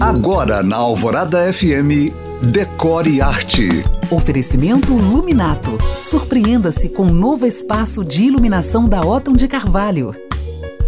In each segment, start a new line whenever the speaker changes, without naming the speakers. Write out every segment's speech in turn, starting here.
Agora na Alvorada FM, Decore Arte.
Oferecimento Luminato. Surpreenda-se com um novo espaço de iluminação da Otton de Carvalho.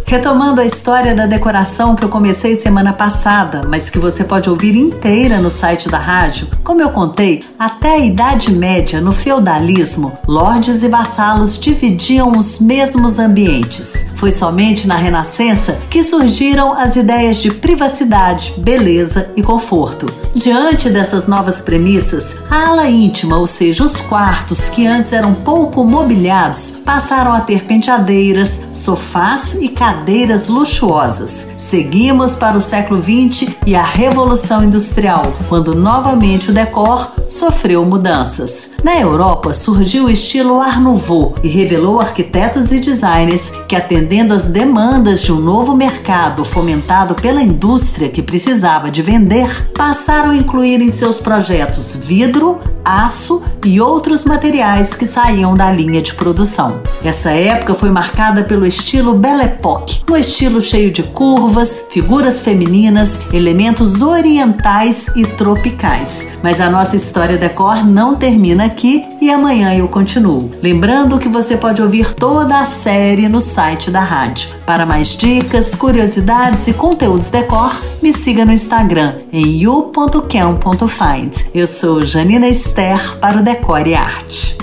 Retomando a história da decoração que eu comecei semana passada, mas que você pode ouvir inteira no site da rádio, como eu contei, até a Idade Média, no feudalismo, lordes e vassalos dividiam os mesmos ambientes. Foi somente na Renascença que surgiram as ideias de privacidade, beleza e conforto. Diante dessas novas premissas, a ala íntima, ou seja, os quartos que antes eram pouco mobiliados, passaram a ter penteadeiras, sofás e cadeiras luxuosas. Seguimos para o século XX e a Revolução Industrial, quando novamente o decor sofreu mudanças. Na Europa surgiu o estilo Art Nouveau e revelou arquitetos e designers que, atendendo às demandas de um novo mercado fomentado pela indústria que precisava de vender, passaram a incluir em seus projetos vidro, aço e outros materiais que saíam da linha de produção. Essa época foi marcada pelo estilo Belle Époque, um estilo cheio de curvas, figuras femininas, elementos orientais e tropicais. Mas a nossa história decor não termina aqui e amanhã eu continuo. Lembrando que você pode ouvir toda a série no site da rádio. Para mais dicas, curiosidades e conteúdos decor, me siga no Instagram em you.cam.find. Eu sou Janina Esther para o Decore Arte.